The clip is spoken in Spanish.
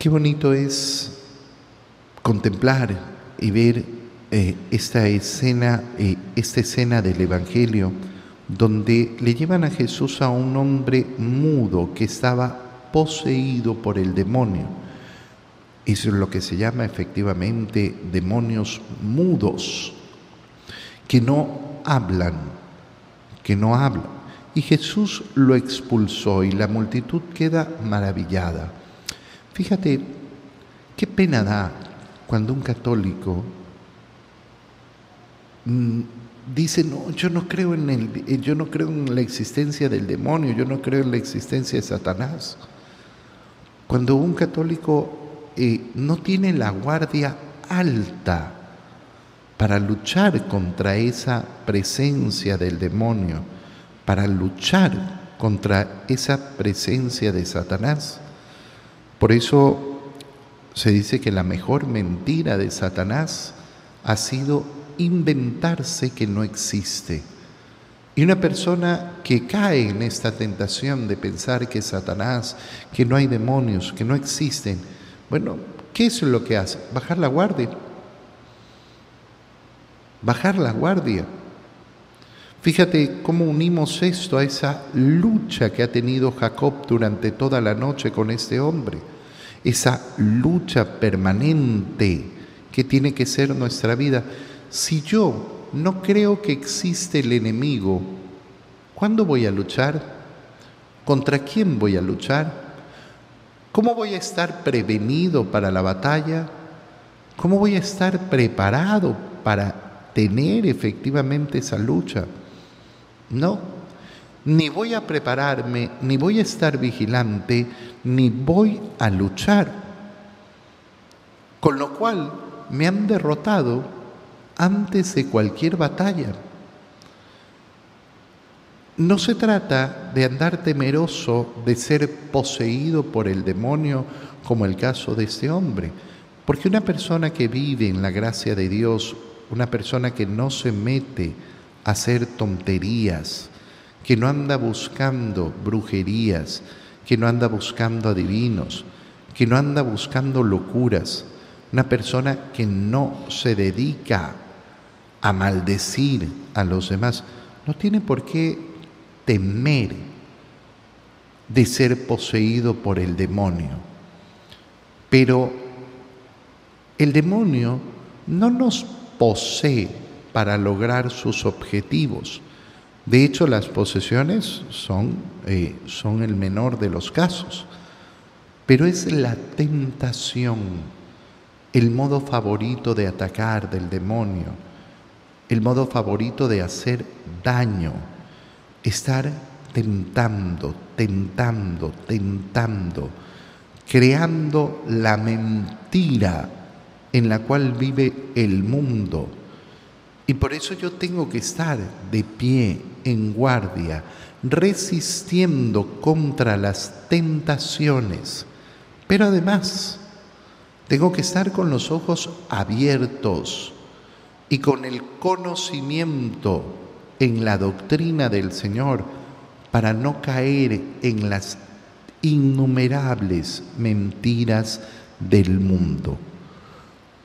Qué bonito es contemplar y ver eh, esta escena, eh, esta escena del Evangelio, donde le llevan a Jesús a un hombre mudo que estaba poseído por el demonio. Eso es lo que se llama efectivamente demonios mudos, que no hablan, que no hablan. Y Jesús lo expulsó y la multitud queda maravillada. Fíjate, qué pena da cuando un católico mm, dice, no, yo no creo en el, yo no creo en la existencia del demonio, yo no creo en la existencia de Satanás. Cuando un católico eh, no tiene la guardia alta para luchar contra esa presencia del demonio, para luchar contra esa presencia de Satanás. Por eso se dice que la mejor mentira de Satanás ha sido inventarse que no existe. Y una persona que cae en esta tentación de pensar que Satanás, que no hay demonios, que no existen, bueno, ¿qué es lo que hace? Bajar la guardia. Bajar la guardia. Fíjate cómo unimos esto a esa lucha que ha tenido Jacob durante toda la noche con este hombre, esa lucha permanente que tiene que ser nuestra vida. Si yo no creo que existe el enemigo, ¿cuándo voy a luchar? ¿Contra quién voy a luchar? ¿Cómo voy a estar prevenido para la batalla? ¿Cómo voy a estar preparado para tener efectivamente esa lucha? No, ni voy a prepararme, ni voy a estar vigilante, ni voy a luchar. Con lo cual me han derrotado antes de cualquier batalla. No se trata de andar temeroso de ser poseído por el demonio como el caso de este hombre, porque una persona que vive en la gracia de Dios, una persona que no se mete hacer tonterías, que no anda buscando brujerías, que no anda buscando adivinos, que no anda buscando locuras, una persona que no se dedica a maldecir a los demás, no tiene por qué temer de ser poseído por el demonio. Pero el demonio no nos posee para lograr sus objetivos. De hecho, las posesiones son, eh, son el menor de los casos, pero es la tentación, el modo favorito de atacar del demonio, el modo favorito de hacer daño, estar tentando, tentando, tentando, creando la mentira en la cual vive el mundo y por eso yo tengo que estar de pie, en guardia, resistiendo contra las tentaciones. Pero además, tengo que estar con los ojos abiertos y con el conocimiento en la doctrina del Señor para no caer en las innumerables mentiras del mundo.